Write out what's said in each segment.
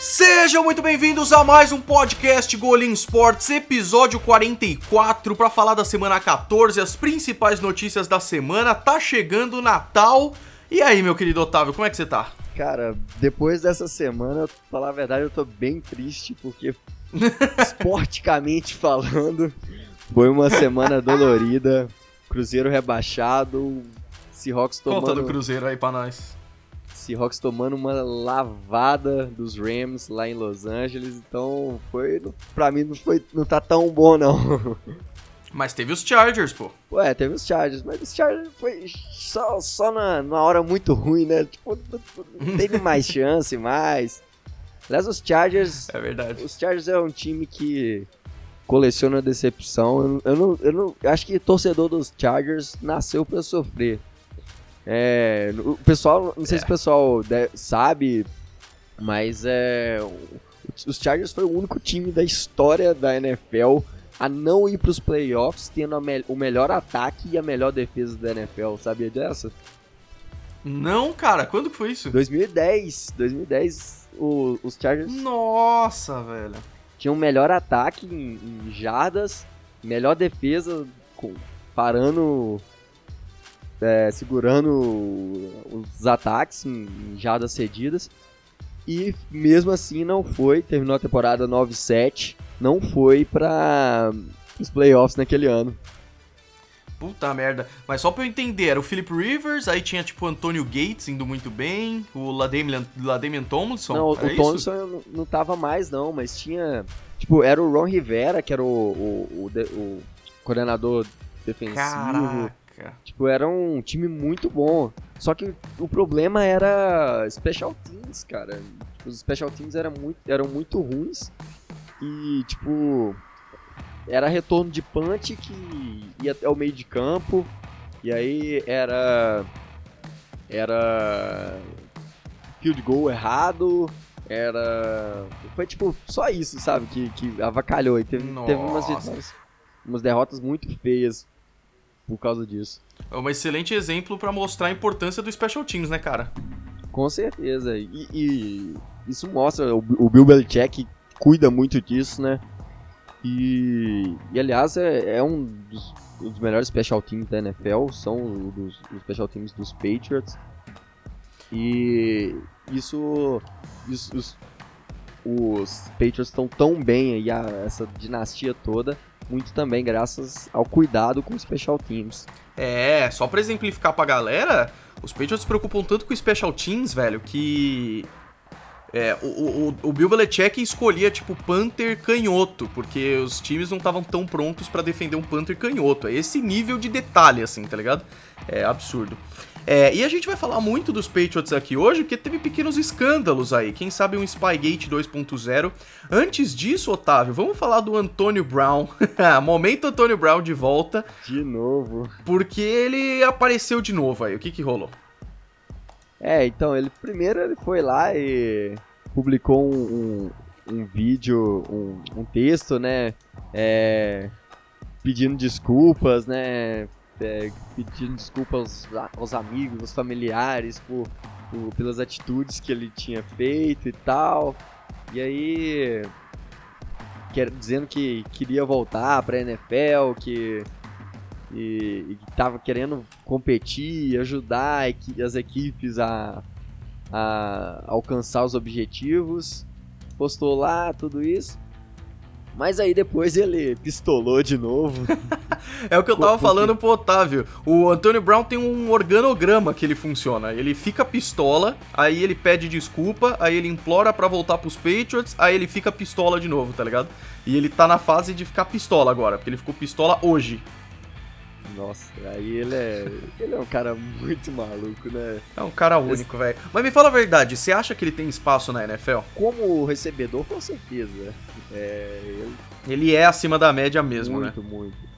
Sejam muito bem-vindos a mais um podcast Golim Sports, episódio 44, para falar da semana 14, as principais notícias da semana. Tá chegando o Natal. E aí, meu querido Otávio, como é que você tá? Cara, depois dessa semana, pra falar a verdade, eu tô bem triste, porque esporticamente falando, foi uma semana dolorida. Cruzeiro rebaixado, Seahawks tomando... Conta do Cruzeiro aí pra nós. Seahawks tomando uma lavada dos Rams lá em Los Angeles, então foi, pra mim não foi, não tá tão bom não. Mas teve os Chargers, pô. Ué, teve os Chargers, mas os Chargers foi só, só na, numa hora muito ruim, né? Tipo, não, teve mais chance, mais. Aliás, os Chargers. É verdade. Os Chargers é um time que coleciona decepção. Eu, eu, não, eu não. Acho que torcedor dos Chargers nasceu pra sofrer. É, o pessoal, não sei É. se o pessoal de- sabe, mas é, os Chargers foi o único time da história da NFL a não ir para os playoffs tendo me- o melhor ataque e a melhor defesa da NFL. Sabia dessa? Não, cara, quando que foi isso? 2010, 2010 o- os Chargers Nossa, velho. tinham o melhor ataque em, em jardas, melhor defesa com- parando, é, segurando os ataques em, em jardas cedidas. E mesmo assim não foi, terminou a temporada 9-7, não foi para os playoffs naquele ano. Puta merda. Mas só pra eu entender, era o Philip Rivers, aí tinha tipo o Antônio Gates indo muito bem, o Ladamian, Ladamian Tomlinson. não, o? Thompson não, não tava mais não, mas tinha, tipo, era o Ron Rivera, que era o, o, o o coordenador defensivo. Caraca. Tipo, era um time muito bom. Só que o problema era special teams, cara. Tipo, os special teams eram muito, eram muito ruins. E, tipo, era retorno de punch que ia até o meio de campo. E aí era. Era. Field goal errado. Era. Foi tipo só isso, sabe? Que, que avacalhou. E teve, teve umas, umas derrotas muito feias por causa disso. É um excelente exemplo pra mostrar a importância do Special Teams, né, cara? Com certeza. E, e isso mostra, o, o Bill Belichick cuida muito disso, né? E, e aliás, é, é um dos, um dos melhores special teams da NFL, são o dos, os special teams dos Patriots. E isso, isso- os, os Patriots estão tão bem aí, a- essa dinastia toda, muito também graças ao cuidado com os special teams. É, só pra exemplificar pra galera, os Patriots se preocupam tanto com o Special Teams, velho, que. É, o, o, o Bill Belichick escolhia, tipo, Panther canhoto, porque os times não estavam tão prontos pra defender um Panther canhoto. É esse nível de detalhe, assim, tá ligado? É absurdo. É, e a gente vai falar muito dos Patriots aqui hoje, porque teve pequenos escândalos aí. Quem sabe um Spygate 2.0. Antes disso, Otávio, vamos falar do Antônio Brown. Momento Antônio Brown de volta. De novo. Porque ele apareceu de novo aí. O que que rolou? É, então, ele primeiro ele foi lá e publicou um, um, um vídeo, um, um texto, né? é, pedindo desculpas, né? É, pedindo desculpas aos, aos amigos, aos familiares por, por- pelas atitudes que ele tinha feito e tal. E aí. quer- dizendo que queria voltar pra NFL, que e, e que tava querendo competir, ajudar a as equipes a, a alcançar os objetivos. Postou lá tudo isso. Mas aí depois ele pistolou de novo. É o que eu tava falando pro Otávio. O Antônio Brown tem um organograma que ele funciona. Ele fica pistola, aí ele pede desculpa, aí ele implora pra voltar pros Patriots, aí ele fica pistola de novo, tá ligado? E ele tá na fase de ficar pistola agora, porque ele ficou pistola hoje. Nossa, aí ele é. Ele é um cara muito maluco, né? É um cara único, velho. Mas me fala a verdade, você acha que ele tem espaço na NFL? Como recebedor, com certeza. É, ele Ele é acima da média mesmo, né? muito, muito.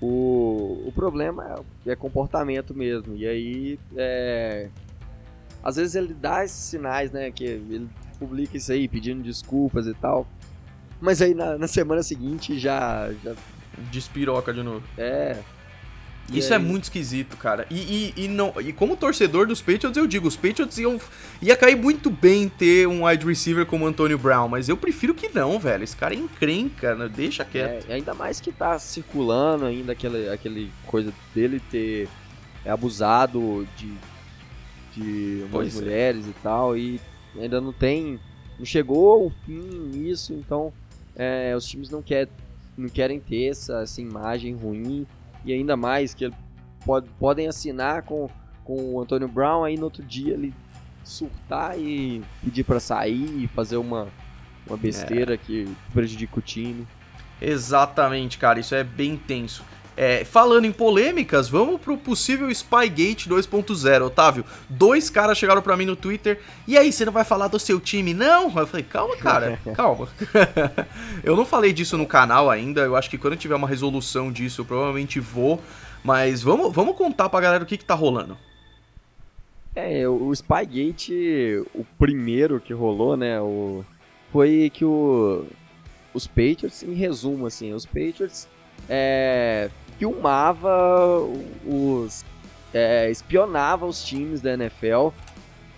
O, o problema é, é comportamento mesmo. E aí, é, às vezes ele dá esses sinais, né? Que ele publica isso aí, pedindo desculpas e tal. Mas aí na, na semana seguinte já, já Despiroca de novo. é. Isso é muito esquisito, cara. E, e, e, não, e como torcedor dos Patriots, eu digo, os Patriots iam, ia cair muito bem ter um wide receiver como Antonio Brown, mas eu prefiro que não, velho. Esse cara é encrenca, né? deixa quieto. É, ainda mais que tá circulando ainda aquele, aquele coisa dele ter abusado de, de umas é. mulheres é. e tal, e ainda não tem, não chegou ao fim nisso, então é, os times não, quer, não querem ter essa, essa imagem ruim e ainda mais que pode, podem assinar com, com o Antônio Brown, aí no outro dia ele surtar e pedir para sair e fazer uma, uma besteira é. que prejudica o time. Exatamente, cara, isso é bem tenso. É, falando em polêmicas, vamos pro possível Spygate 2.0, Otávio. Dois caras chegaram para mim no Twitter. E aí, você não vai falar do seu time, não? Eu falei, calma, cara, calma. eu não falei disso no canal ainda. Eu acho que quando tiver uma resolução disso, eu provavelmente vou. Mas vamos, vamos contar pra galera o que, que tá rolando. É, o Spygate, o primeiro que rolou, né? O, foi que o, os Patriots, em resumo, assim, os Patriots é, filmava os. É, espionava os times da NFL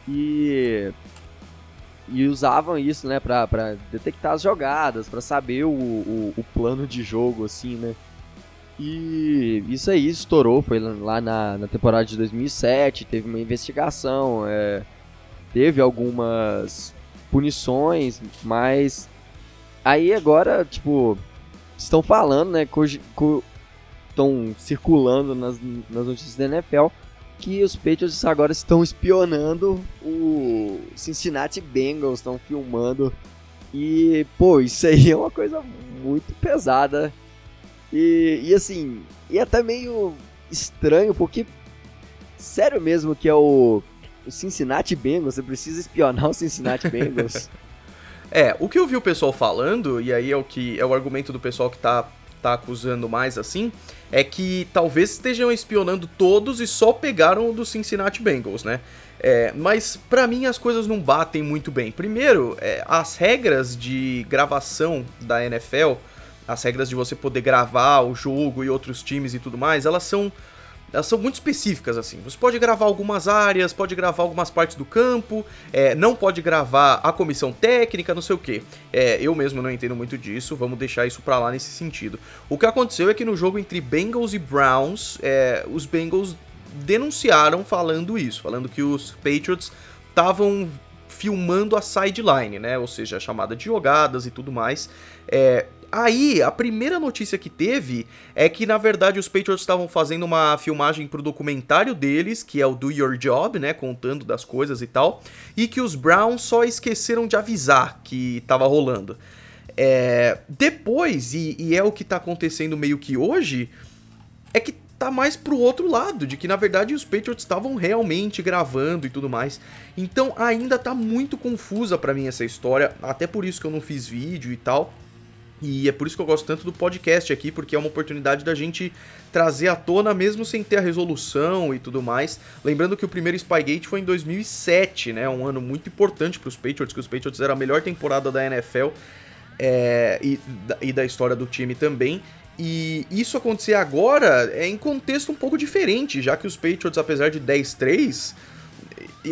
e. E usavam isso, né, pra, pra detectar as jogadas, para saber o, o, o, plano de jogo, assim, né. E isso aí estourou, foi lá na, na temporada de 2007, teve uma investigação, é, teve algumas punições, mas aí agora, tipo, estão falando, né, estão circulando nas, nas notícias da NFL que os Patriots agora estão espionando o Cincinnati Bengals, estão filmando. E, pô, isso aí é uma coisa muito pesada. E, e assim, e até meio estranho, porque sério mesmo que é o, o Cincinnati Bengals, você precisa espionar o Cincinnati Bengals. é, o que eu vi o pessoal falando, e aí é o que é o argumento do pessoal que tá tá acusando mais assim, é que talvez estejam espionando todos e só pegaram o do Cincinnati Bengals, né? É, mas para mim as coisas não batem muito bem. Primeiro, é, as regras de gravação da NFL, as regras de você poder gravar o jogo e outros times e tudo mais, elas são elas são muito específicas, assim. Você pode gravar algumas áreas, pode gravar algumas partes do campo, é, não pode gravar a comissão técnica, não sei o que. É, eu mesmo não entendo muito disso, vamos deixar isso pra lá nesse sentido. O que aconteceu é que no jogo entre Bengals e Browns, é, os Bengals denunciaram falando isso, falando que os Patriots estavam filmando a sideline, né? Ou seja, a chamada de jogadas e tudo mais. É, Aí, a primeira notícia que teve é que, na verdade, os Patriots estavam fazendo uma filmagem pro documentário deles, que é o Do Your Job, né? Contando das coisas e tal. E que os Browns só esqueceram de avisar que tava rolando. É, depois, e, e é o que tá acontecendo meio que hoje, é que tá mais pro outro lado, de que na verdade os Patriots estavam realmente gravando e tudo mais. Então ainda tá muito confusa para mim essa história, até por isso que eu não fiz vídeo e tal. E é por isso que eu gosto tanto do podcast aqui, porque é uma oportunidade da gente trazer à tona mesmo sem ter a resolução e tudo mais. Lembrando que o primeiro Spygate foi em 2007, né? Um ano muito importante para os Patriots, que os Patriots era a melhor temporada da NFL é, e, e da história do time também. E isso acontecer agora é em contexto um pouco diferente, já que os Patriots, apesar de 10-3,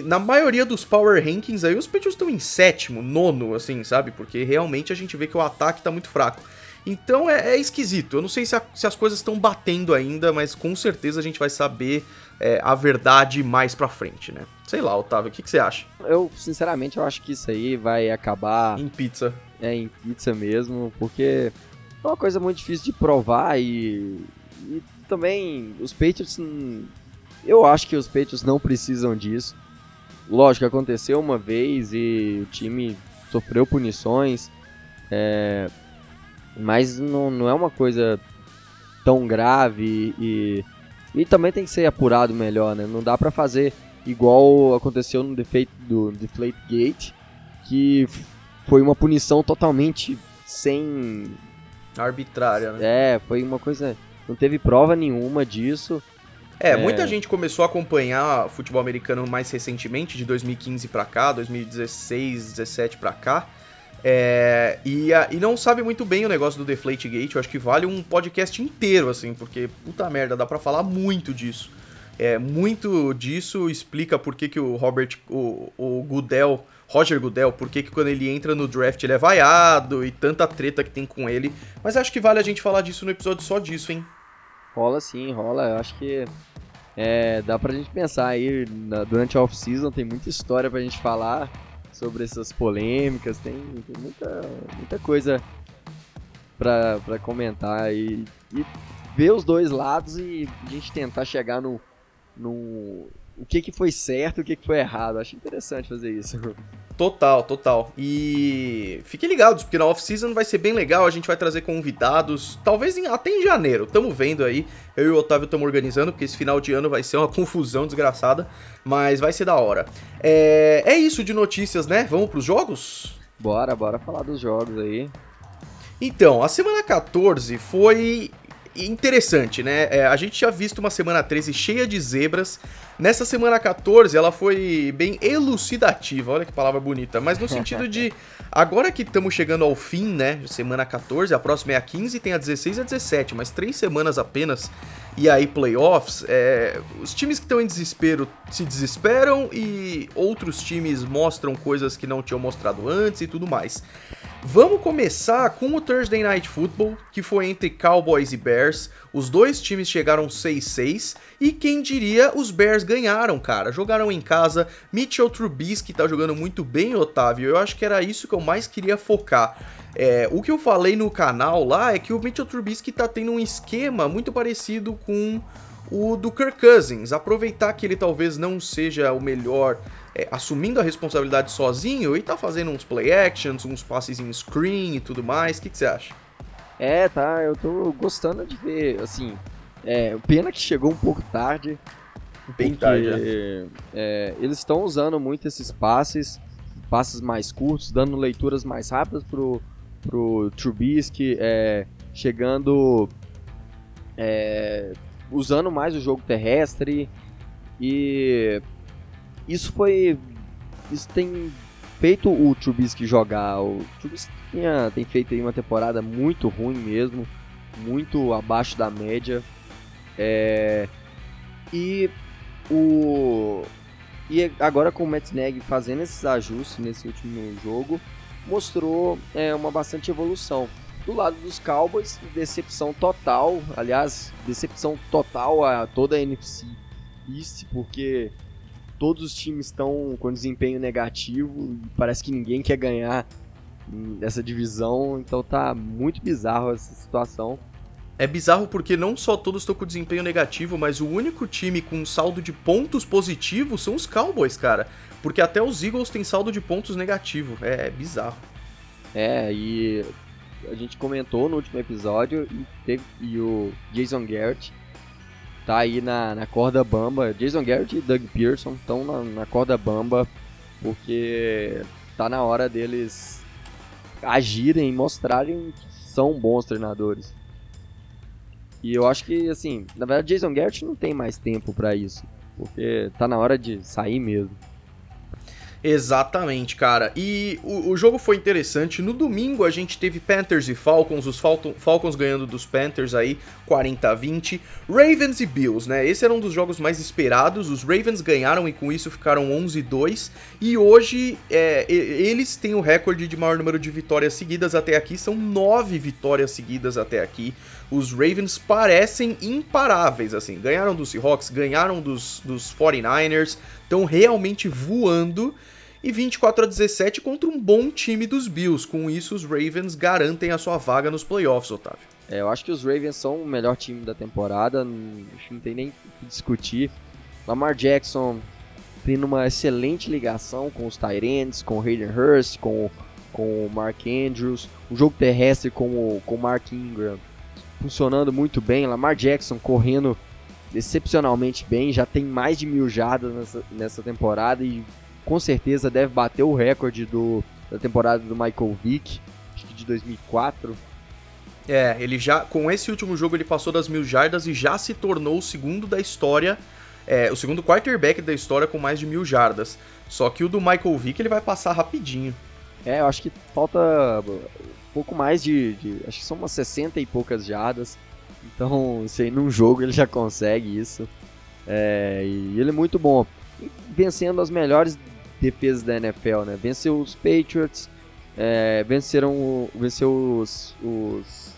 na maioria dos power rankings aí, os Patriots estão em sétimo, nono, assim, sabe? Porque realmente a gente vê que o ataque tá muito fraco. Então é, é esquisito. Eu não sei se, a, se as coisas estão batendo ainda, mas com certeza a gente vai saber é, a verdade mais pra frente, né? Sei lá, Otávio, o que, que você acha? Eu, sinceramente, eu acho que isso aí vai acabar. Em pizza. É, em pizza mesmo, porque é uma coisa muito difícil de provar e. E também os Patriots. Eu acho que os Patriots não precisam disso. Lógico, aconteceu uma vez e o time sofreu punições, é, mas não, não é uma coisa tão grave e, e também tem que ser apurado melhor, né? Não dá para fazer igual aconteceu no defeito do Deflate Gate, que foi uma punição totalmente sem arbitrária, né? É, foi uma coisa, não teve prova nenhuma disso. É, é, muita gente começou a acompanhar futebol americano mais recentemente, de 2015 para cá, 2016, 17 para cá. É, e, a, e não sabe muito bem o negócio do Deflate Gate. Eu acho que vale um podcast inteiro, assim, porque puta merda, dá para falar muito disso. É, muito disso explica por que, que o Robert, o, o Goodell, Roger Goodell, por que, que quando ele entra no draft ele é vaiado e tanta treta que tem com ele. Mas acho que vale a gente falar disso no episódio só disso, hein? Rola sim, rola. Eu acho que é, dá pra gente pensar aí na, durante a off-season, tem muita história pra gente falar sobre essas polêmicas, tem, tem muita, muita coisa pra, pra comentar e, e ver os dois lados e a gente tentar chegar no, no o que, que foi certo e o que, que foi errado. Acho interessante fazer isso. Total, total. E fiquem ligados, porque na off-season vai ser bem legal. A gente vai trazer convidados, talvez em, até em janeiro. Tamo vendo aí. Eu e o Otávio estamos organizando, porque esse final de ano vai ser uma confusão desgraçada. Mas vai ser da hora. É, é isso de notícias, né? Vamos pros jogos? Bora, bora falar dos jogos aí. Então, a semana 14 foi interessante, né? É, a gente tinha visto uma semana 13 cheia de zebras. Nessa semana 14, ela foi bem elucidativa, olha que palavra bonita, mas no sentido de agora que estamos chegando ao fim, né? Semana 14, a próxima é a 15, tem a 16 e a 17, mas três semanas apenas. E aí, playoffs, é, os times que estão em desespero se desesperam e outros times mostram coisas que não tinham mostrado antes e tudo mais. Vamos começar com o Thursday Night Football, que foi entre Cowboys e Bears. Os dois times chegaram 6-6 e quem diria, os Bears ganharam, cara. Jogaram em casa. Mitchell Trubisky tá jogando muito bem, Otávio. Eu acho que era isso que eu mais queria focar. É, o que eu falei no canal lá é que o Mitchell Trubisky tá tendo um esquema muito parecido com o do Kirk Cousins. Aproveitar que ele talvez não seja o melhor é, assumindo a responsabilidade sozinho e tá fazendo uns play actions, uns passes em screen e tudo mais. O que, que você acha? É, tá, eu tô gostando de ver, assim, é, pena que chegou um pouco tarde. Bem porque, tarde, é. é eles estão usando muito esses passes, passes mais curtos, dando leituras mais rápidas pro, pro Trubisky, é, chegando, é, usando mais o jogo terrestre e isso foi. Isso tem feito o Trubisky jogar. O Trubisky tinha, tem feito aí uma temporada muito ruim mesmo, muito abaixo da média. É, e o e agora com o Matt fazendo esses ajustes nesse último jogo, mostrou é, uma bastante evolução. Do lado dos Cowboys, decepção total, aliás, decepção total a toda a NFC East, porque todos os times estão com desempenho negativo e parece que ninguém quer ganhar essa divisão, então tá muito bizarro essa situação. É bizarro porque não só todos estão com desempenho negativo, mas o único time com saldo de pontos positivo são os Cowboys, cara. Porque até os Eagles têm saldo de pontos negativo. É, é bizarro. É, e a gente comentou no último episódio e, teve, e o Jason Garrett tá aí na, na corda bamba. Jason Garrett e Doug Pearson estão na, na corda bamba porque tá na hora deles agirem e mostrarem que são bons treinadores. E eu acho que, assim, na verdade, Jason Garrett não tem mais tempo para isso, porque tá na hora de sair mesmo. Exatamente, cara. E o, o, jogo foi interessante. No domingo a gente teve Panthers e Falcons, os Falcon, Falcons ganhando dos Panthers aí 40 a 20. Ravens e Bills, né? Esse era um dos jogos mais esperados. Os Ravens ganharam e com isso ficaram 11 2. E hoje é, eles têm o recorde de maior número de vitórias seguidas até aqui. São 9 vitórias seguidas até aqui. Os Ravens parecem imparáveis, assim. Ganharam dos Seahawks, ganharam dos, dos 49ers estão realmente voando. E 24 a 17 contra um bom time dos Bills. Com isso, os Ravens garantem a sua vaga nos playoffs, Otávio. É, eu acho que os Ravens são o melhor time da temporada, não tem nem o que discutir. Lamar Jackson tendo uma excelente ligação com os Tyrants, com o Hayden Hurst, com, com o Mark Andrews, o jogo terrestre com o, com o Mark Ingram funcionando muito bem, Lamar Jackson correndo excepcionalmente bem, já tem mais de mil jardas nessa, nessa temporada e com certeza deve bater o recorde do, da temporada do Michael Vick, acho que de 2004. É, ele já, com esse último jogo ele passou das mil jardas e já se tornou o segundo da história, é, o segundo quarterback da história com mais de mil jardas. Só que o do Michael Vick ele vai passar rapidinho. É, eu acho que falta pouco mais de, de, Acho que são umas 60 e poucas jardas. Então, aí num jogo ele já consegue isso. É, e ele é muito bom. Vencendo as melhores defesas da NFL, né? Venceu os Patriots, é, venceram venceu os, os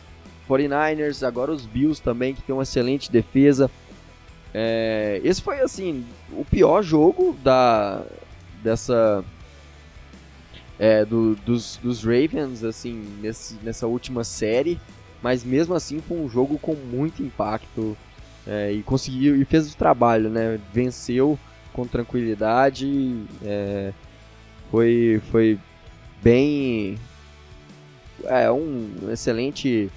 49ers, agora os Bills também, que tem uma excelente defesa. É, esse foi, assim, o pior jogo da, dessa... É, do, dos, dos Ravens, assim, nesse, nessa última série. Mas mesmo assim foi um jogo com muito impacto. É, e conseguiu, e fez o trabalho, né? Venceu com tranquilidade. É, foi, foi bem. É um excelente,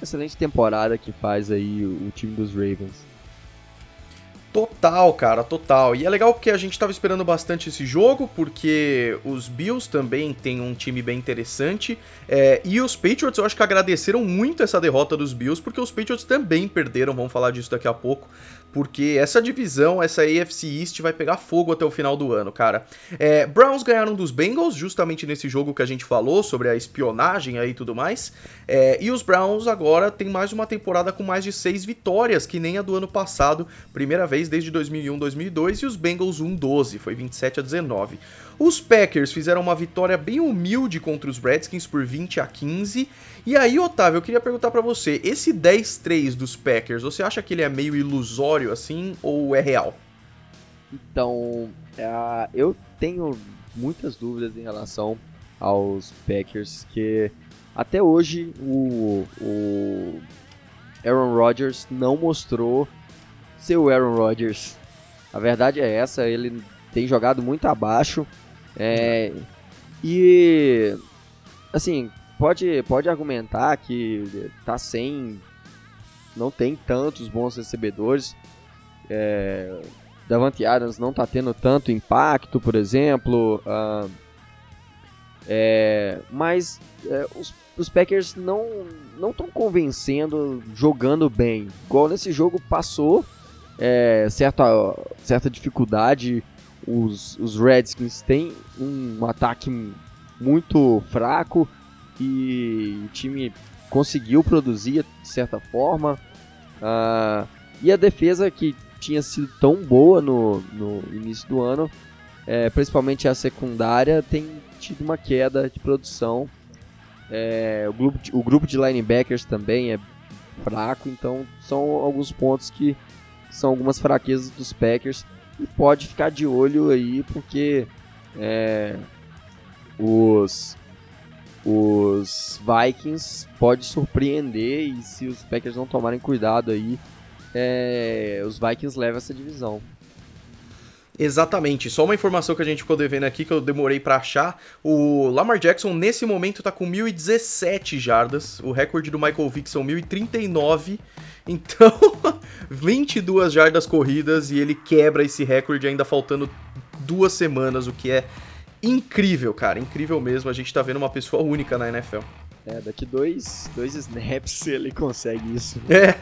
excelente temporada que faz aí o, o time dos Ravens. Total, cara, total. E é legal porque a gente estava esperando bastante esse jogo, porque os Bills também têm um time bem interessante. É, e os Patriots, eu acho que agradeceram muito essa derrota dos Bills, porque os Patriots também perderam, vamos falar disso daqui a pouco porque essa divisão, essa AFC East vai pegar fogo até o final do ano, cara. É, Browns ganharam dos Bengals, justamente nesse jogo que a gente falou sobre a espionagem aí e tudo mais. É, e os Browns agora tem mais uma temporada com mais de seis vitórias, que nem a do ano passado, primeira vez desde 2001, 2002, e os Bengals 1-12, foi 27 a 19. Os Packers fizeram uma vitória bem humilde contra os Redskins por 20 a 15. E aí, Otávio, eu queria perguntar para você, esse 10-3 dos Packers, você acha que ele é meio ilusório assim ou é real? Então, uh, eu tenho muitas dúvidas em relação aos Packers, que até hoje o, o Aaron Rodgers não mostrou seu Aaron Rodgers. A verdade é essa, ele tem jogado muito abaixo. É, e assim, pode, pode argumentar que tá sem. Não tem tantos bons recebedores. É, Davante Adams não tá tendo tanto impacto, por exemplo. Uh, é, mas é, os, os Packers não não estão convencendo jogando bem. Igual nesse jogo passou é, certa, certa dificuldade os, os Redskins têm um ataque muito fraco e o time conseguiu produzir de certa forma. Uh, e a defesa que tinha sido tão boa no, no início do ano, é, principalmente a secundária, tem tido uma queda de produção. É, o, grupo de, o grupo de linebackers também é fraco, então são alguns pontos que são algumas fraquezas dos Packers e pode ficar de olho aí, porque é, os, os Vikings pode surpreender e se os Packers não tomarem cuidado aí, é, os Vikings levam essa divisão. Exatamente. Só uma informação que a gente ficou devendo aqui que eu demorei para achar. O Lamar Jackson nesse momento tá com 1017 jardas. O recorde do Michael Vick são 1039. Então, 22 jardas corridas e ele quebra esse recorde ainda faltando duas semanas, o que é incrível, cara. Incrível mesmo. A gente tá vendo uma pessoa única na NFL. É, daqui dois, dois snaps ele consegue isso. É,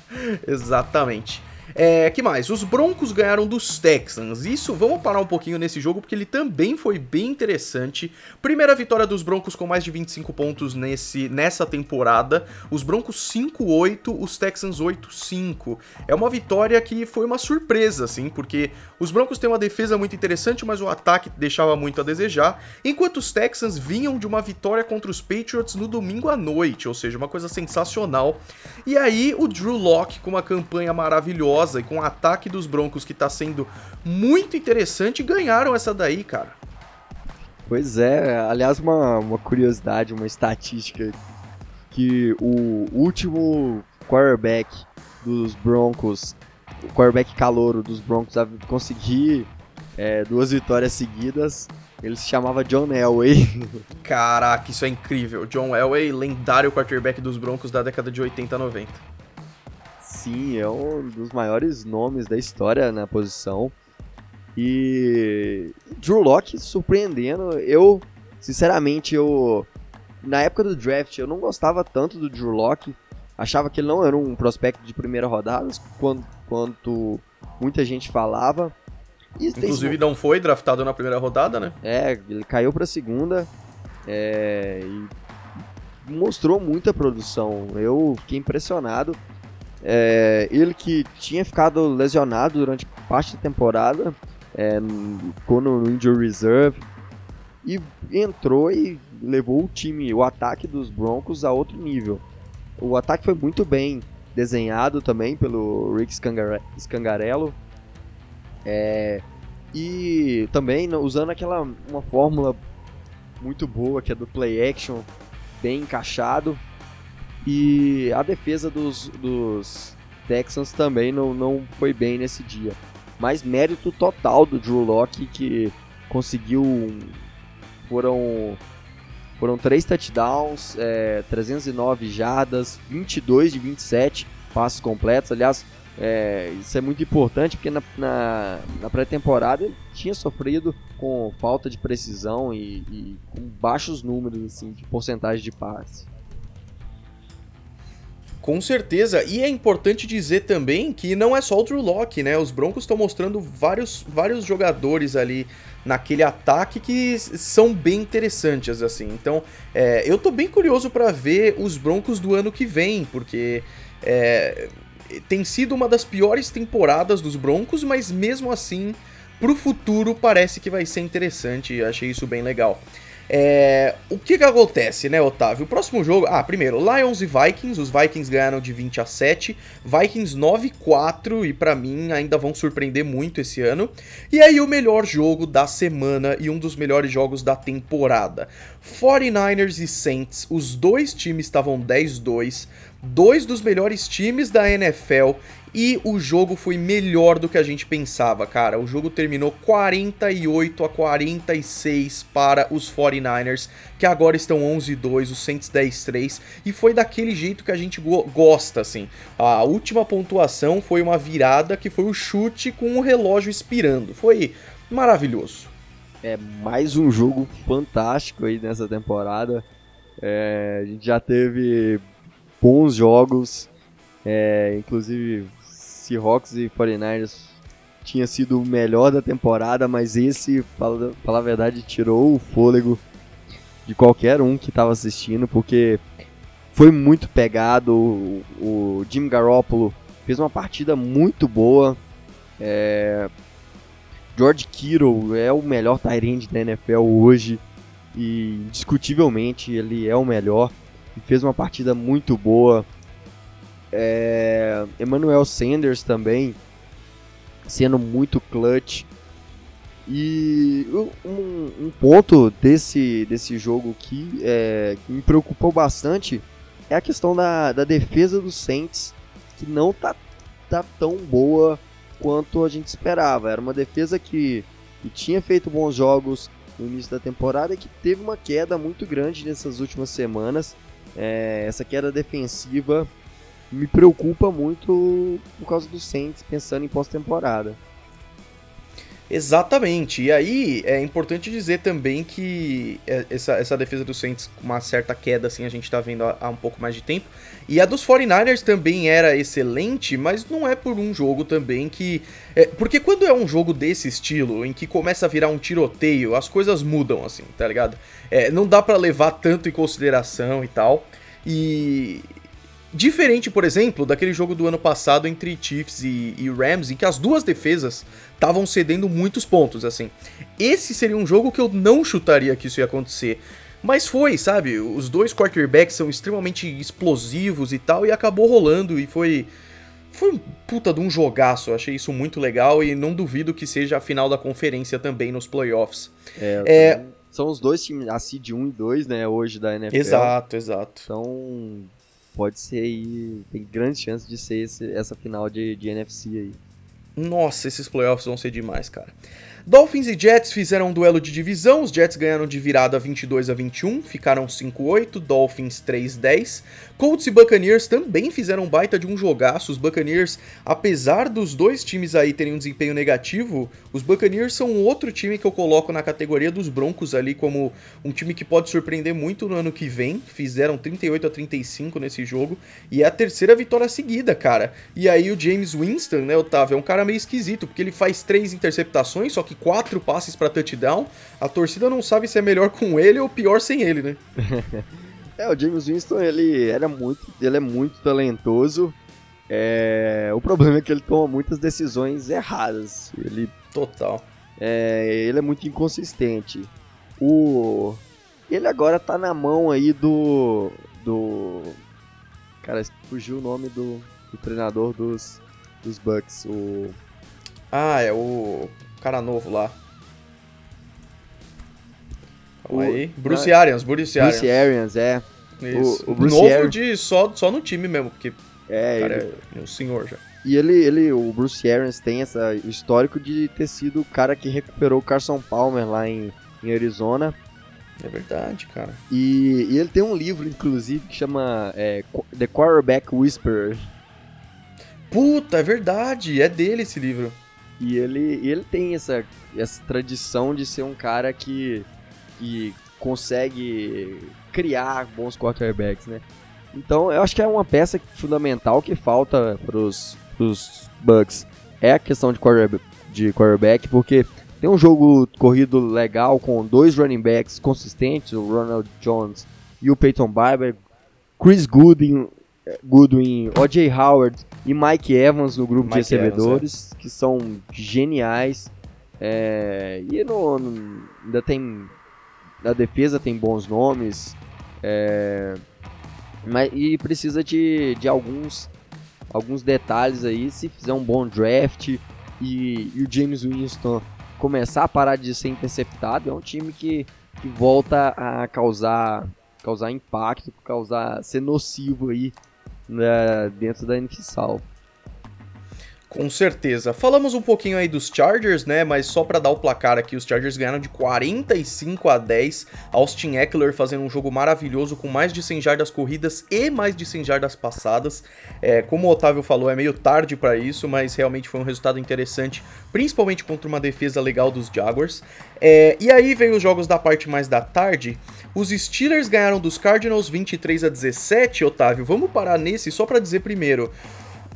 exatamente. É, que mais? Os Broncos ganharam dos Texans. Isso, vamos parar um pouquinho nesse jogo porque ele também foi bem interessante. Primeira vitória dos Broncos com mais de 25 pontos nesse, nessa temporada. Os Broncos 5-8, os Texans 8-5. É uma vitória que foi uma surpresa, assim, porque os Broncos têm uma defesa muito interessante, mas o ataque deixava muito a desejar. Enquanto os Texans vinham de uma vitória contra os Patriots no domingo à noite, ou seja, uma coisa sensacional. E aí o Drew Locke com uma campanha maravilhosa e com o ataque dos Broncos que tá sendo muito interessante, ganharam essa daí, cara. Pois é, aliás, uma, uma curiosidade, uma estatística que o último quarterback dos Broncos, o quarterback calouro dos Broncos a conseguir é, duas vitórias seguidas, ele se chamava John Elway. Caraca, isso é incrível. John Elway, lendário quarterback dos Broncos da década de 80 90 sim, é um dos maiores nomes da história na posição. E Drew Locke surpreendendo. Eu, sinceramente, eu na época do draft eu não gostava tanto do Drew Locke. Achava que ele não era um prospecto de primeira rodada, quanto, quanto muita gente falava. E Inclusive não foi draftado na primeira rodada, né? É, ele caiu para segunda. é, e mostrou muita produção. Eu fiquei impressionado. É, ele que tinha ficado lesionado durante parte da temporada, é, ficou no Injury Reserve e entrou e levou o time, o ataque dos Broncos a outro nível. O ataque foi muito bem desenhado também pelo Rick Scangarello. É, e também usando aquela uma fórmula muito boa que é do play action, bem encaixado. E a defesa dos, dos Texans também não, não foi bem nesse dia. Mas mérito total do Drew Locke que conseguiu. Foram, foram 3 touchdowns, é, 309 jardas, 22 de 27 passos completos. Aliás, é, isso é muito importante porque na, na, na pré-temporada ele tinha sofrido com falta de precisão e, e, com baixos números assim, de porcentagem de passe. Com certeza, e é importante dizer também que não é só o Drew Locke, né? Os Broncos estão mostrando vários, vários jogadores ali naquele ataque que são bem interessantes, assim. Então, é, eu tô bem curioso para ver os Broncos do ano que vem, porque é, tem sido uma das piores temporadas dos Broncos, mas mesmo assim, pro futuro parece que vai ser interessante. Achei isso bem legal. É, o que que acontece, né, Otávio? O próximo jogo. Ah, primeiro, Lions e Vikings. Os Vikings ganharam de 20 a 7. Vikings 9-4 e para mim ainda vão surpreender muito esse ano. E aí, o melhor jogo da semana e um dos melhores jogos da temporada: 49ers e Saints. Os dois times estavam 10-2 dois dos melhores times da NFL e o jogo foi melhor do que a gente pensava, cara. O jogo terminou 48 a 46 para os 49ers, que agora estão 11-2, os Saints 10-3, e foi daquele jeito que a gente go gosta, assim. A última pontuação foi uma virada que foi o chute com o relógio expirando. Foi maravilhoso. É mais um jogo fantástico aí nessa temporada. É, a gente já teve bons jogos. É, inclusive, Seahawks e 49ers tinha sido o melhor da temporada, mas esse, para falar a verdade, tirou o fôlego de qualquer um que estava assistindo, porque foi muito pegado. O, o Jim Garoppolo fez uma partida muito boa. É, George Kittle é o melhor tight da NFL hoje e indiscutivelmente ele é o melhor fez uma partida muito boa. É, Emmanuel Sanders também sendo muito clutch. E um, um ponto desse, desse jogo que, é, que me preocupou bastante é a questão da, da defesa dos Saints, que não tá, tá tão boa quanto a gente esperava. Era uma defesa que, que tinha feito bons jogos no início da temporada e que teve uma queda muito grande nessas últimas semanas. É, essa queda defensiva me preocupa muito por causa do Saints pensando em pós-temporada. Exatamente. E aí é importante dizer também que é, essa, essa defesa do Saints com uma certa queda, assim, a gente tá vendo há, há, um pouco mais de tempo. E a dos 49ers também era excelente, mas não é por um jogo também que. É, porque quando é um jogo desse estilo, em que começa a virar um tiroteio, as coisas mudam, assim, tá ligado? É, não dá para levar tanto em consideração e tal. E, Diferente, por exemplo, daquele jogo do ano passado entre Chiefs e, e Rams, em que as duas defesas estavam cedendo muitos pontos, assim. Esse seria um jogo que eu não chutaria que isso ia acontecer. Mas foi, sabe? Os dois quarterbacks são extremamente explosivos e tal, e acabou rolando e foi. Foi um puta de um jogaço, eu achei isso muito legal e não duvido que seja a final da conferência também nos playoffs. É, é... São os dois times, a Seed 1 e 2, né, hoje da NFL. Exato, exato. Então, pode ser aí, tem grande chance de ser esse, essa final de, de NFC aí. Nossa, esses playoffs vão ser demais, cara. Dolphins e Jets fizeram um duelo de divisão, os Jets ganharam de virada 22 a 21, ficaram 5-8, Dolphins 3-10. Colts e Buccaneers também fizeram um baita de um jogaço, os Buccaneers, apesar dos dois times aí terem um desempenho negativo, os Buccaneers são outro time que eu coloco na categoria dos Broncos ali como um time que pode surpreender muito no ano que vem, fizeram 38 a 35 nesse jogo, e é a terceira vitória seguida, cara. E aí o James Winston, né, Otávio, é um cara meio esquisito, porque ele faz três interceptações, só que quatro passes para touchdown, a torcida não sabe se é melhor com ele ou pior sem ele, né? é, o James Winston, ele era muito, ele é muito talentoso. É, o problema é que ele toma muitas decisões erradas. Ele total. É, ele é muito inconsistente. O ele agora tá na mão aí do do cara, fugiu o nome do, do treinador dos dos Bucks, o Ah, é o cara novo lá. Calma o... aí. Bruce não, Arians, Bruce Arians. Bruce Arians, é. Isso. O, o Bruce novo Arians... de só, só no time mesmo, porque é, cara ele... é um senhor já. E ele, ele, o Bruce Arians tem essa histórico de ter sido o cara que recuperou o Carson Palmer lá em, em Arizona. É verdade, cara. E, e, ele tem um livro, inclusive, que chama é, The Quarterback Whisperer. Puta, é verdade, é dele esse livro. E ele, ele tem essa, essa tradição de ser um cara que, que consegue criar bons quarterbacks, né? Então, eu acho que é uma peça fundamental que falta para os Bucks. É a questão de quarterback, de quarterback, porque tem um jogo corrido legal com dois running backs consistentes, o Ronald Jones e o Peyton Barber, Chris Goodwin, Goodwin O.J. Howard e Mike Evans no grupo Mike de recebedores, Evans, é. que são geniais. É, e no, no, ainda tem. Na defesa tem bons nomes. É, mas, e precisa de, de alguns, alguns detalhes aí. Se fizer um bom draft e, e o James Winston começar a parar de ser interceptado, é um time que, que volta a causar, causar impacto, causar ser nocivo aí né, dentro da NFC. Com certeza. Falamos um pouquinho aí dos Chargers, né? Mas só para dar o placar aqui, os Chargers ganharam de 45 a 10. Austin Eckler fazendo um jogo maravilhoso com mais de 100 jardas corridas e mais de 100 jardas passadas. É, como o Otávio falou, é meio tarde para isso, mas realmente foi um resultado interessante, principalmente contra uma defesa legal dos Jaguars. É, e aí veio os jogos da parte mais da tarde. Os Steelers ganharam dos Cardinals 23 a 17, Otávio. Vamos parar nesse só para dizer primeiro.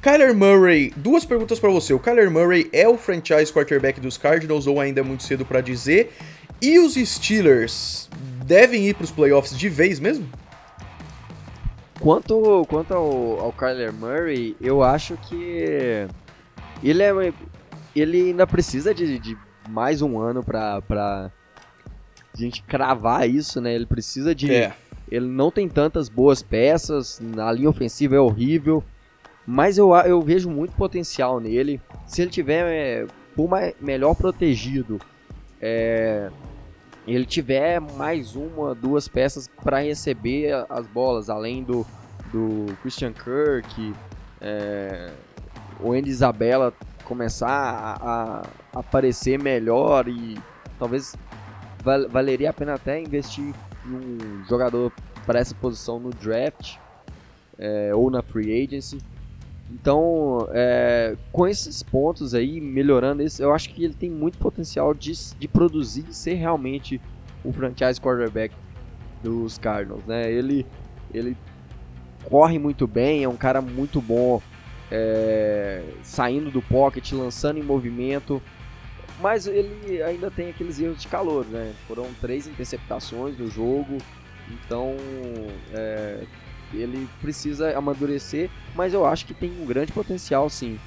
Kyler Murray, duas perguntas para você. O Kyler Murray é o franchise quarterback dos Cardinals ou ainda é muito cedo para dizer? E os Steelers devem ir para os playoffs de vez mesmo? Quanto, quanto ao, ao Kyler Murray, eu acho que ele é ele ainda precisa de, de mais um ano para para gente cravar isso, né? Ele precisa de é. ele não tem tantas boas peças, na linha ofensiva é horrível. Mas eu, eu vejo muito potencial nele. Se ele tiver é, mais, melhor protegido, é, ele tiver mais uma, duas peças para receber as bolas, além do, do Christian Kirk, é, o Andy Isabella começar a, a, aparecer melhor e talvez val, valeria a pena até investir em um jogador para essa posição no draft é, ou na free agency então, é, com esses pontos aí, melhorando isso, eu acho que ele tem muito potencial de, de produzir e ser realmente o franchise quarterback dos Cardinals, né? Ele, ele corre muito bem, é um cara muito bom é, saindo do pocket, lançando em movimento, mas ele ainda tem aqueles erros de calor, né? Foram três interceptações no jogo, então é, ele precisa amadurecer, mas eu acho que tem um grande potencial sim.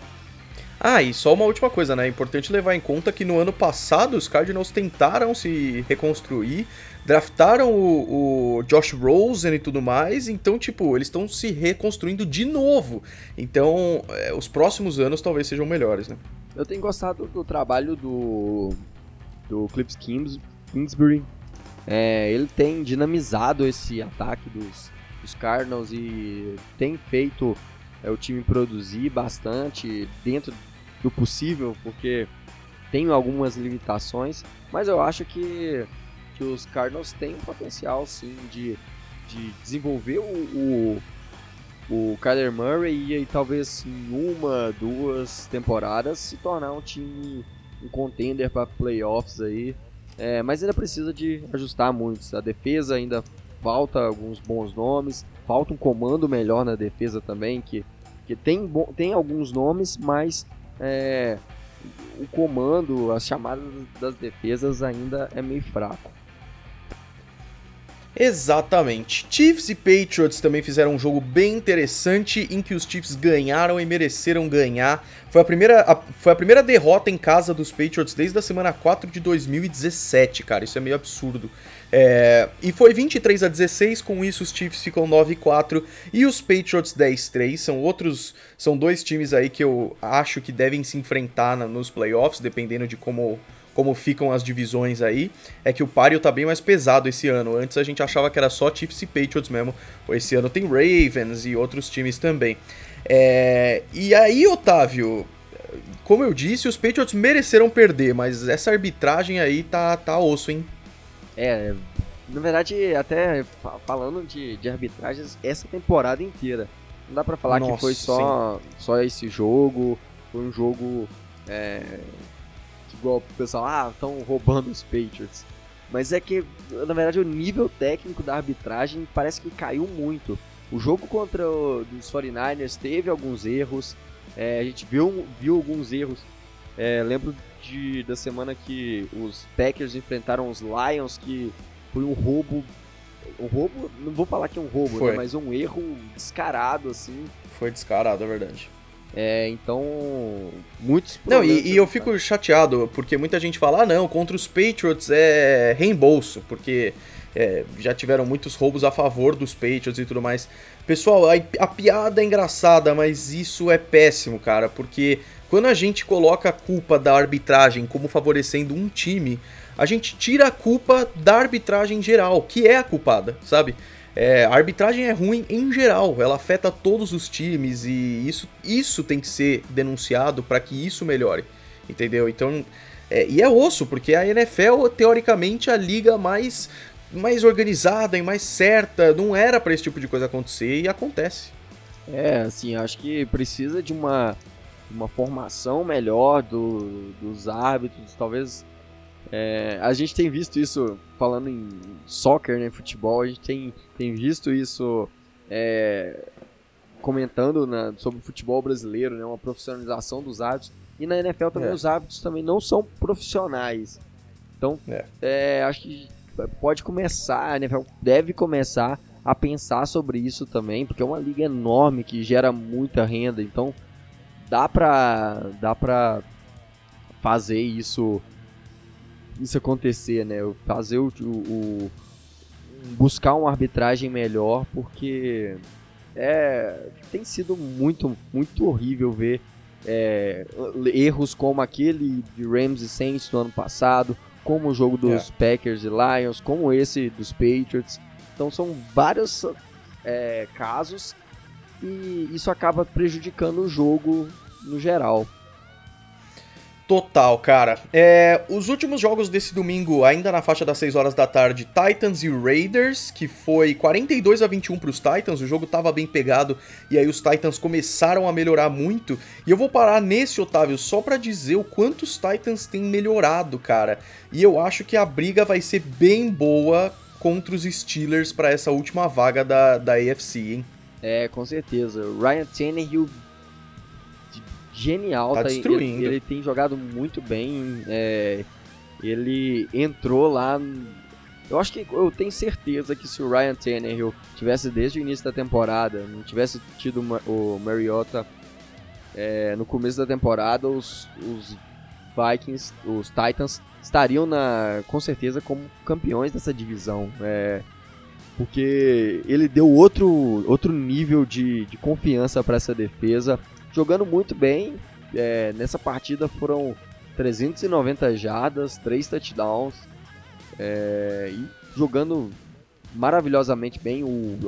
Ah, e só uma última coisa, né? É importante levar em conta que no ano passado os Cardinals tentaram se reconstruir, draftaram o, o Josh Rosen e tudo mais, então, tipo, eles estão se reconstruindo de novo. Então, é, os próximos anos talvez sejam melhores, né? Eu tenho gostado do trabalho do, do Clips Kingsbury. É, ele tem dinamizado esse ataque dos, os Cardinals e tem feito é, o time produzir bastante dentro do possível, porque tem algumas limitações, mas eu acho que, que os Cardinals têm um potencial sim de, de desenvolver o, o, o Kyler Murray e aí, talvez em uma, duas temporadas se tornar um time um contender para playoffs aí. É, mas ainda precisa de ajustar muito. A defesa ainda falta alguns bons nomes, falta um comando melhor na defesa também, que, que tem, tem alguns nomes, mas é, o comando, as chamadas das defesas ainda é meio fraco. Exatamente. Chiefs e Patriots também fizeram um jogo bem interessante em que os Chiefs ganharam e mereceram ganhar. Foi a primeira, a, foi a primeira derrota em casa dos Patriots desde a semana 4 de 2017, cara. Isso é meio absurdo. É, e foi 23 a 16, com isso os Chiefs ficam 9 e 4 e os Patriots 10 3. São outros, são dois times aí que eu acho que devem se enfrentar na, nos playoffs, dependendo de como como ficam as divisões aí, é que o páreo tá bem mais pesado esse ano. Antes a gente achava que era só Chiefs e Patriots mesmo. Esse ano tem Ravens e outros times também. É... E aí, Otávio, como eu disse, os Patriots mereceram perder, mas essa arbitragem aí tá, tá osso, hein? É, na verdade, até falando de, de arbitragens, essa temporada inteira. Não dá pra falar Nossa, que foi só, só esse jogo, foi um jogo é, igual o pessoal, ah, estão roubando os Patriots. Mas é que, na verdade, o nível técnico da arbitragem parece que caiu muito. O jogo contra os 49ers teve alguns erros, é, a gente viu, viu alguns erros. É, lembro de, da semana que os Packers enfrentaram os Lions, que foi um roubo. Um roubo, não vou falar que é um roubo, né, mas um erro descarado, assim. Foi descarado, é verdade. É, então, muitos Não, e, e eu fico chateado, porque muita gente fala, ah não, contra os Patriots é reembolso, porque é, já tiveram muitos roubos a favor dos Patriots e tudo mais. Pessoal, a, a piada é engraçada, mas isso é péssimo, cara, porque quando a gente coloca a culpa da arbitragem como favorecendo um time, a gente tira a culpa da arbitragem geral, que é a culpada, sabe? É, a arbitragem é ruim em geral, ela afeta todos os times e isso, isso tem que ser denunciado para que isso melhore, entendeu? Então, é, e é osso, porque a NFL, teoricamente, a liga mais, mais organizada e mais certa, não era para esse tipo de coisa acontecer e acontece. É, assim, acho que precisa de uma, uma formação melhor do, dos árbitros, talvez é, a gente tem visto isso, falando em soccer, né, futebol, a gente tem, tem visto isso é, comentando na, sobre o futebol brasileiro, né, uma profissionalização dos hábitos. E na NFL também é. os hábitos também não são profissionais. Então, é. é acho que pode começar, a NFL deve começar a pensar sobre isso também, porque é uma liga enorme que gera muita renda, então dá pra, dá pra fazer isso isso acontecer, né? Fazer o, o, o buscar uma arbitragem melhor, porque é, tem sido muito, muito horrível ver é, erros como aquele de Rams e Saints no ano passado, como o jogo dos é. Packers e Lions, como esse dos Patriots. Então são vários é, casos e isso acaba prejudicando o jogo no geral. Total, cara. É, os últimos jogos desse domingo, ainda na faixa das 6 horas da tarde, Titans e Raiders, que foi 42 a 21 para os Titans, o jogo tava bem pegado e aí os Titans começaram a melhorar muito. E eu vou parar nesse, Otávio, só para dizer o quanto os Titans têm melhorado, cara. E eu acho que a briga vai ser bem boa contra os Steelers para essa última vaga da, da AFC, hein? É, com certeza. Ryan Tannehill genial. Tá, tá destruindo. Ele, ele, tem jogado muito bem. É, ele entrou lá. Eu acho que eu tenho certeza que se o Ryan Tannehill tivesse desde o início da temporada, não tivesse tido o Mariota é, no começo da temporada, os, os Vikings, os Titans estariam na, com certeza como campeões dessa divisão. É, porque ele deu outro, outro nível de, de confiança para essa defesa jogando muito bem. É, nessa partida foram 390 jardas, 3 touchdowns é, e jogando maravilhosamente bem. O,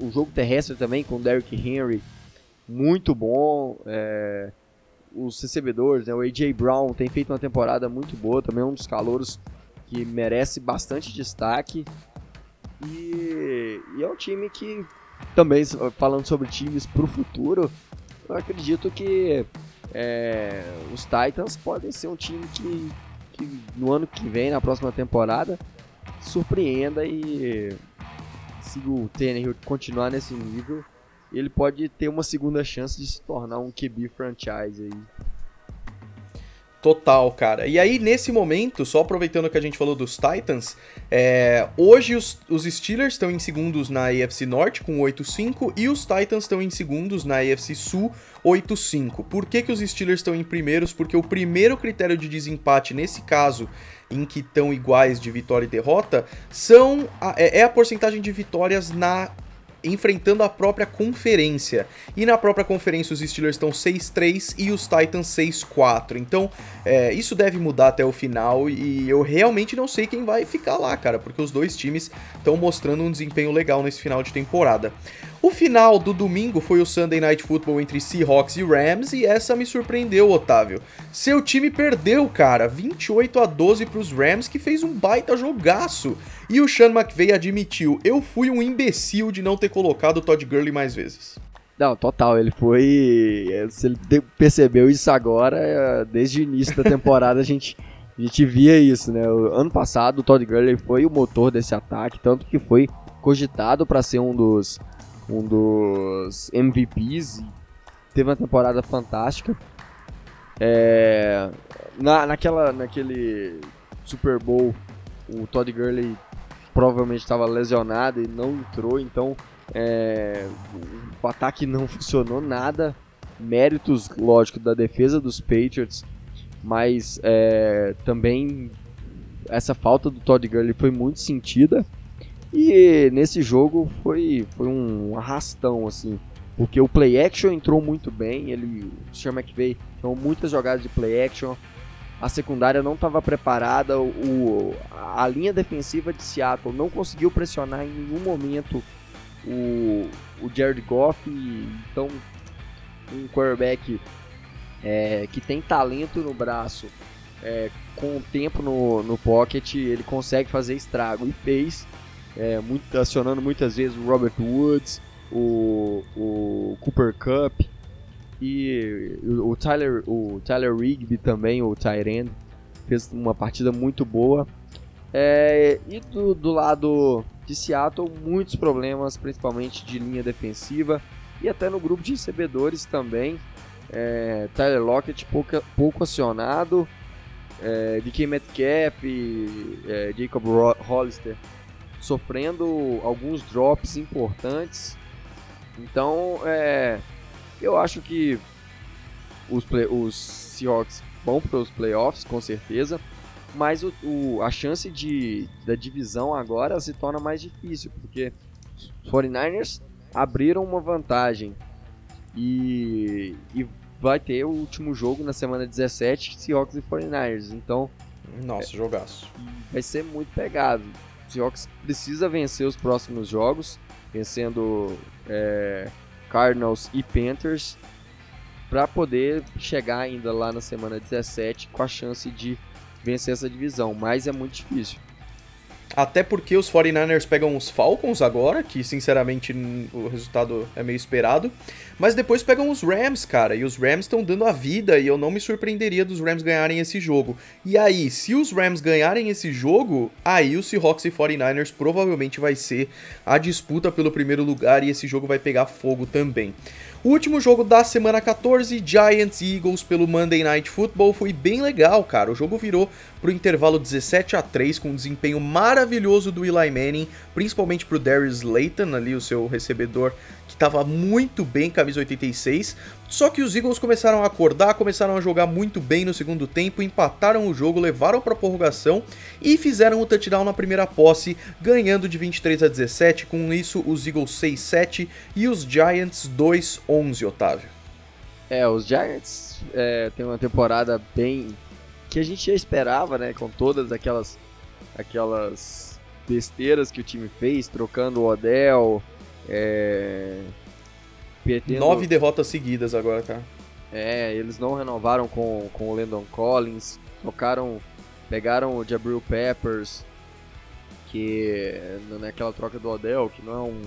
o jogo terrestre também com o Derrick Henry, muito bom. É, os recebedores, né, o A.J. Brown tem feito uma temporada muito boa, também é um dos calouros que merece bastante destaque. E, e é um time que, também falando sobre times para o futuro, eu acredito que é, os Titans podem ser um time que, que no ano que vem, na próxima temporada, surpreenda e se o Tannehill continuar nesse nível, ele pode ter uma segunda chance de se tornar um QB franchise aí. Total, cara. E aí, nesse momento, só aproveitando que a gente falou dos Titans, é, hoje os, os Steelers estão em segundos na AFC Norte com 8-5 e os Titans estão em segundos na AFC Sul 8-5. Por que, que os Steelers estão em primeiros? Porque o primeiro critério de desempate, nesse caso, em que estão iguais de vitória e derrota, são a, é, é a porcentagem de vitórias na enfrentando a própria conferência. E na própria conferência os Steelers estão 6-3 e os Titans 6-4. Então é, isso deve mudar até o final e eu realmente não sei quem vai ficar lá, cara, porque os dois times estão mostrando um desempenho legal nesse final de temporada. O final do domingo foi o Sunday Night Football entre Seahawks e Rams e essa me surpreendeu, Otávio. Seu time perdeu, cara, 28 a 12 para os Rams, que fez um baita jogaço. E o Sean McVay admitiu: "Eu fui um imbecil de não ter colocado o Todd Gurley mais vezes". Não, total, ele foi. Se ele percebeu isso agora, desde o início da temporada a gente, a gente via isso, né? O ano passado o Todd Gurley foi o motor desse ataque, tanto que foi cogitado para ser um dos um dos MVPs teve uma temporada fantástica. É, na, naquela, naquele Super Bowl, o Todd Gurley provavelmente estava lesionado e não entrou, então é, o ataque não funcionou nada. Méritos, lógico, da defesa dos Patriots, mas é, também essa falta do Todd Gurley foi muito sentida. E nesse jogo foi, foi um arrastão, assim. Porque o play action entrou muito bem. Ele, o Sean McVay tinha muitas jogadas de play action. A secundária não estava preparada. O, a linha defensiva de Seattle não conseguiu pressionar em nenhum momento o, o Jared Goff. Então, um quarterback é, que tem talento no braço, é, com o tempo no, no pocket, ele consegue fazer estrago. E fez é, muito, acionando muitas vezes o Robert Woods, o, o Cooper Cup e o, o Tyler, o Tyler Rigby também, o Tyrant, fez uma partida muito boa. É, e do, do lado de Seattle, muitos problemas, principalmente de linha defensiva e até no grupo de recebedores também. É, Tyler Lockett pouco, pouco acionado, é, DK Metcalf, é, Jacob Hollister sofrendo alguns drops importantes. Então, é, eu acho que os, play, os Seahawks vão para os playoffs, com certeza. Mas o, o, a chance de, da divisão agora se torna mais difícil, porque os 49ers abriram uma vantagem e, e vai ter o último jogo na semana 17, Seahawks e 49ers. Então, nossa, é, jogaço. Vai ser muito pegado. Seahawks precisa vencer os próximos jogos, vencendo é, Cardinals e Panthers, para poder chegar ainda lá na semana 17 com a chance de vencer essa divisão, mas é muito difícil. Até porque os 49ers pegam os Falcons agora, que sinceramente o resultado é meio esperado. Mas depois pegam os Rams, cara. E os Rams estão dando a vida e eu não me surpreenderia dos Rams ganharem esse jogo. E aí, se os Rams ganharem esse jogo, aí o Seahawks e 49ers provavelmente vai ser a disputa pelo primeiro lugar e esse jogo vai pegar fogo também. O último jogo da semana 14, Giants e Eagles pelo Monday Night Football, foi bem legal, cara. O jogo virou pro intervalo 17 a 3 com um desempenho maravilhoso do Eli Manning, principalmente pro Darius Layton, ali o seu recebedor que estava muito bem, camisa 86. Só que os Eagles começaram a acordar, começaram a jogar muito bem no segundo tempo, empataram o jogo, levaram para prorrogação e fizeram o touchdown na primeira posse, ganhando de 23 a 17. Com isso, os Eagles 6-7 e os Giants 2-11, Otávio. É, os Giants é, tem uma temporada bem que a gente já esperava, né, com todas aquelas aquelas besteiras que o time fez, trocando o Odell, é, perdendo... Nove derrotas seguidas agora, cara. É, eles não renovaram com, com o Landon Collins, trocaram, pegaram o Jabril Peppers, que naquela troca do Odell, que não é um,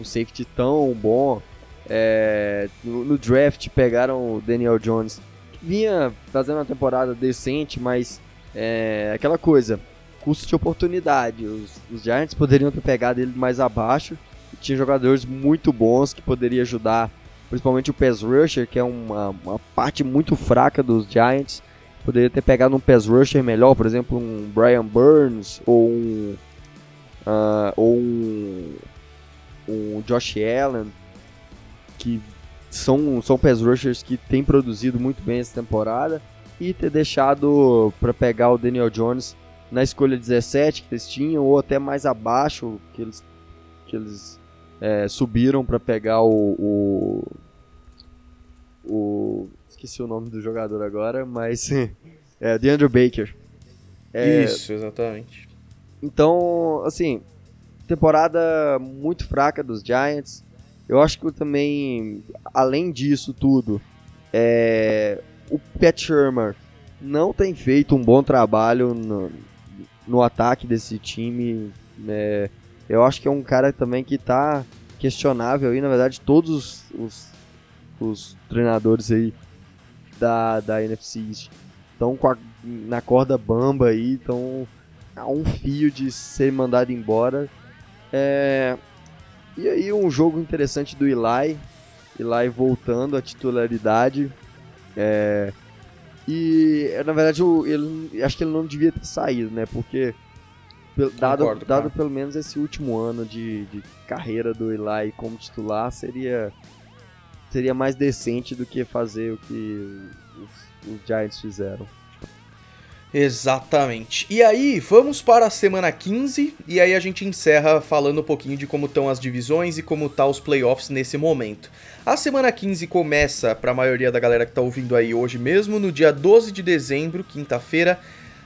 um, safety tão bom. É, no, no, draft pegaram o Daniel Jones, que vinha fazendo uma temporada decente, mas é, aquela coisa, custo de oportunidade. Os, os Giants poderiam ter pegado ele mais abaixo tinha jogadores muito bons que poderia ajudar, principalmente o pass rusher, que é uma, uma parte muito fraca dos Giants. Poderia ter pegado um pass rusher melhor, por exemplo, um Brian Burns ou um. Uh, ou um. Um Josh Allen, que são, são pass rushers que têm produzido muito bem essa temporada. E ter deixado para pegar o Daniel Jones na escolha 17 que eles tinham, ou até mais abaixo, que eles, que eles é, subiram para pegar o, o, o, Esqueci o nome do jogador agora, mas. é, DeAndre Baker. É, Isso, exatamente. Então, assim, temporada muito fraca dos Giants. Eu acho que também, além disso tudo, é, o Pat Shermer não tem feito um bom trabalho no, no ataque desse time. É, eu acho que é um cara também que está questionável e na verdade todos os, os, os, treinadores aí da, da NFC estão na corda bamba aí, estão a um fio de ser mandado embora. É, e aí um jogo interessante do Eli, Eli voltando à titularidade. É, e na verdade ele, acho que ele não devia ter saído, né? Porque dado, Concordo, dado pelo menos esse último ano de, de carreira do Eli como titular, seria, seria mais decente do que fazer o que os, os Giants fizeram. Exatamente. E aí, vamos para a semana 15 e aí a gente encerra falando um pouquinho de como estão as divisões e como tá os playoffs nesse momento. A semana 15 começa para a maioria da galera que tá ouvindo aí hoje mesmo no dia 12 de dezembro, quinta-feira,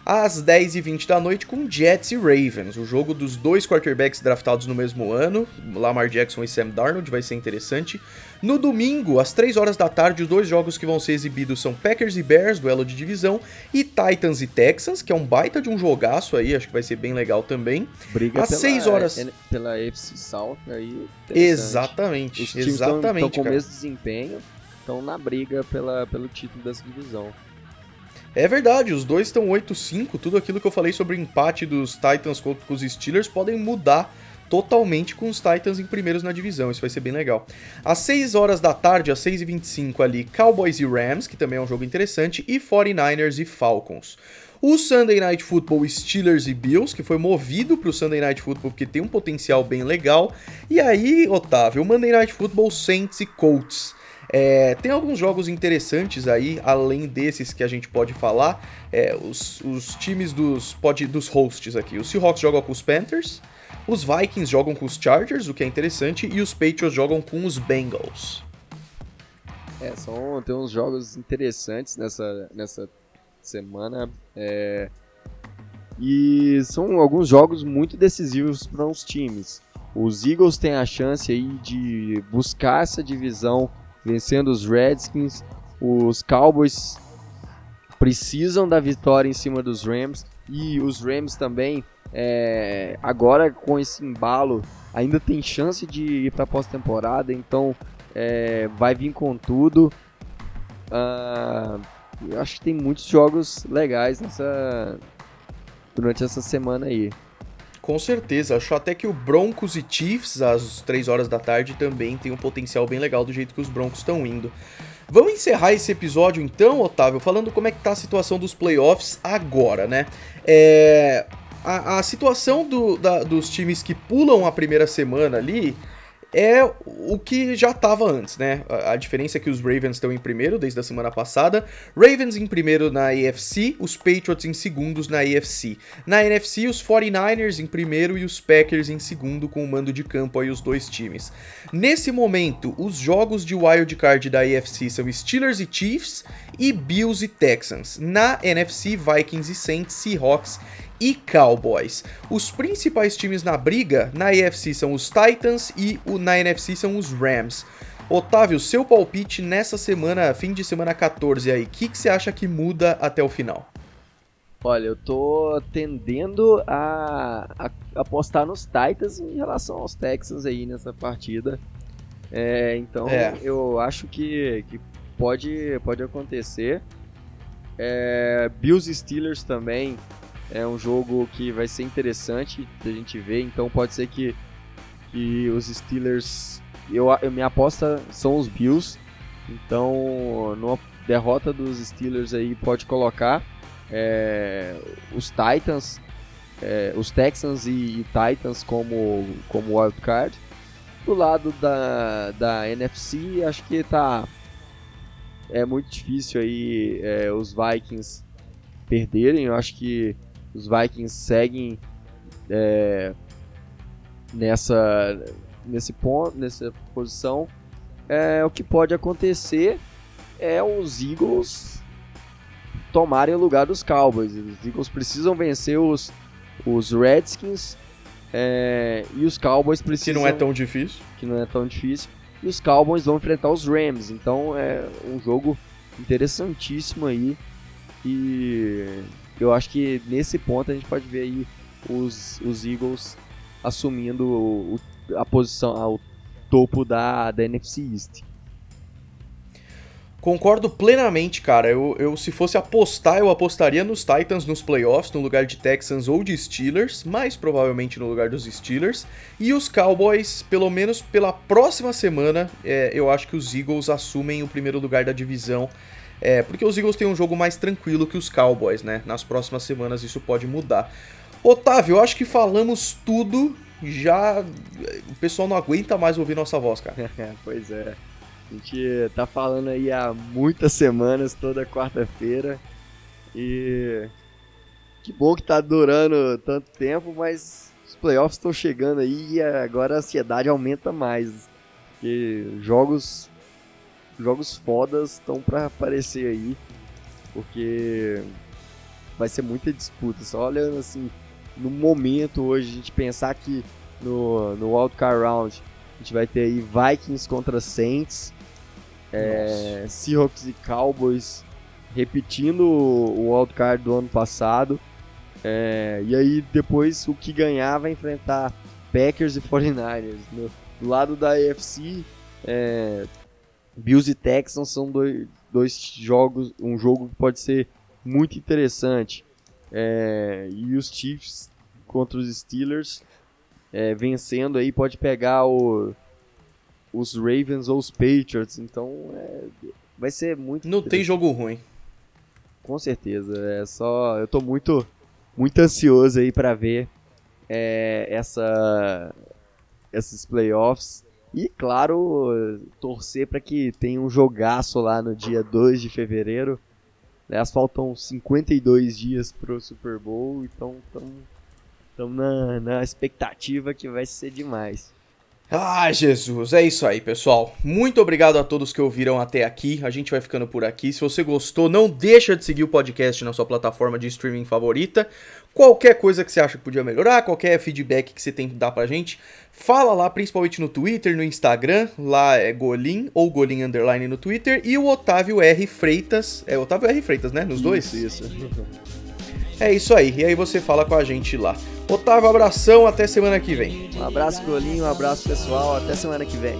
às 10h20 da noite com Jets e Ravens, o jogo dos dois quarterbacks draftados no mesmo ano, Lamar Jackson e Sam Darnold, vai ser interessante. No domingo, às 3 horas da tarde, os dois jogos que vão ser exibidos são Packers e Bears, duelo de divisão, e Titans e Texans, que é um baita de um jogaço aí, acho que vai ser bem legal também. Briga às pela, 6 horas. Pela AFC South aí. Exatamente, Os exatamente. Estão com o mesmo desempenho, estão na briga pela, pelo título dessa divisão. É verdade, os dois estão 8-5, tudo aquilo que eu falei sobre o empate dos Titans contra os Steelers podem mudar totalmente com os Titans em primeiros na divisão, isso vai ser bem legal. Às 6 horas da tarde, às 6h25 ali, Cowboys e Rams, que também é um jogo interessante, e 49ers e Falcons. O Sunday Night Football Steelers e Bills, que foi movido para o Sunday Night Football porque tem um potencial bem legal. E aí, Otávio, o Monday Night Football Saints e Colts. É, tem alguns jogos interessantes aí, além desses que a gente pode falar. É, os, os, times dos, pode, dos hosts aqui. Os Seahawks jogam com os Panthers, os Vikings jogam com os Chargers, o que é interessante, e os Patriots jogam com os Bengals. É, são, tem uns jogos interessantes nessa, nessa semana. É, e são alguns jogos muito decisivos para os times. Os Eagles têm a chance aí de buscar essa divisão vencendo os Redskins. Os Cowboys precisam da vitória em cima dos Rams e os Rams também é, agora com esse embalo ainda tem chance de ir para pós-temporada, então é, vai vir com tudo. Uh, eu acho que tem muitos jogos legais nessa durante essa semana aí. Com certeza, acho até que o Broncos e Chiefs, às 3 horas da tarde, também tem um potencial bem legal do jeito que os Broncos estão indo. Vamos encerrar esse episódio então, Otávio, falando como é que tá a situação dos playoffs agora, né? É... A, a situação do, da, dos times que pulam a primeira semana ali é o que já estava antes, né? A, a, diferença é que os Ravens estão em primeiro desde a semana passada, Ravens em primeiro na AFC, os Patriots em segundos na AFC. Na NFC, os 49ers em primeiro e os Packers em segundo, com o mando de campo aí os dois times. Nesse momento, os jogos de wild card da AFC são Steelers e Chiefs e Bills e Texans. Na NFC, Vikings e Saints, Seahawks e Cowboys. Os principais times na briga na AFC são os Titans e o, na NFC são os Rams. Otávio, seu palpite nessa semana, fim de semana 14 aí, o que, que você acha que muda até o final? Olha, eu tô tendendo a, a, apostar nos Titans em relação aos Texans aí nessa partida. É, então é. eu acho que, que pode, pode acontecer. É, Bills e Steelers também é um jogo que vai ser interessante da gente ver, então pode ser que, que os Steelers. Eu, eu, minha aposta são os Bills, então não, derrota dos Steelers aí pode colocar é, os Titans, é, os Texans e, e, Titans como, como wildcard. Do lado da, da NFC, acho que tá é muito difícil aí é, os Vikings perderem. Eu acho que os Vikings seguem é, nessa nesse ponto, nessa posição. É, o que pode acontecer é os Eagles tomarem o lugar dos Cowboys. Os Eagles precisam vencer os, os Redskins é, e os Cowboys precisam. Que não é tão difícil. Que não é tão difícil. E os Cowboys vão enfrentar os Rams. Então é um jogo interessantíssimo aí. E eu acho que nesse ponto a gente pode ver aí os, os Eagles assumindo o, a posição, ao topo da, da NFC East. Concordo plenamente, cara. Eu, eu, se fosse apostar, eu apostaria nos Titans nos playoffs, no lugar de Texans ou de Steelers, mais provavelmente no lugar dos Steelers. E os Cowboys, pelo menos pela próxima semana, é, eu acho que os Eagles assumem o primeiro lugar da divisão. É, porque os Eagles têm um jogo mais tranquilo que os Cowboys, né? Nas próximas semanas isso pode mudar. Otávio, eu acho que falamos tudo. Já. O pessoal não aguenta mais ouvir nossa voz, cara. pois é. A gente tá falando aí há muitas semanas, toda quarta-feira. E que bom que tá durando tanto tempo, mas os playoffs estão chegando aí e agora a ansiedade aumenta mais. Porque jogos jogos fodas estão para aparecer aí. Porque vai ser muita disputa. Só olhando assim, no momento hoje, a gente pensar que no, no Wildcard Round a gente vai ter aí Vikings contra Saints, é, Seahawks e Cowboys repetindo o wildcard do ano passado. É, e aí depois o que ganhar vai enfrentar Packers e 49ers. No, do lado da AFC, é, Bills e Texans são dois, dois jogos, um jogo que pode ser muito interessante. É, e os Chiefs contra os Steelers é, vencendo aí pode pegar o os Ravens ou os Patriots. Então é, vai ser muito. Não tem jogo ruim. Com certeza. É só. Eu tô muito, muito ansioso aí para ver é, essa, esses playoffs. E, claro, torcer para que tenha um jogaço lá no dia 2 de fevereiro. Aliás, faltam 52 dias pro Super Bowl, então estamos na, na expectativa que vai ser demais. Ah, Jesus, é isso aí, pessoal. Muito obrigado a todos que ouviram até aqui. A gente vai ficando por aqui. Se você gostou, não deixa de seguir o podcast na sua plataforma de streaming favorita. Qualquer coisa que você acha que podia melhorar, qualquer feedback que você tem que dar pra gente, fala lá, principalmente no Twitter, no Instagram, lá é Golim ou Golim Underline no Twitter, e o Otávio R. Freitas, é Otávio R. Freitas, né? Nos isso, dois? Isso. É isso aí. E aí você fala com a gente lá. Otávio, abração, até semana que vem. Um abraço, Golinho, um abraço, pessoal. Até semana que vem.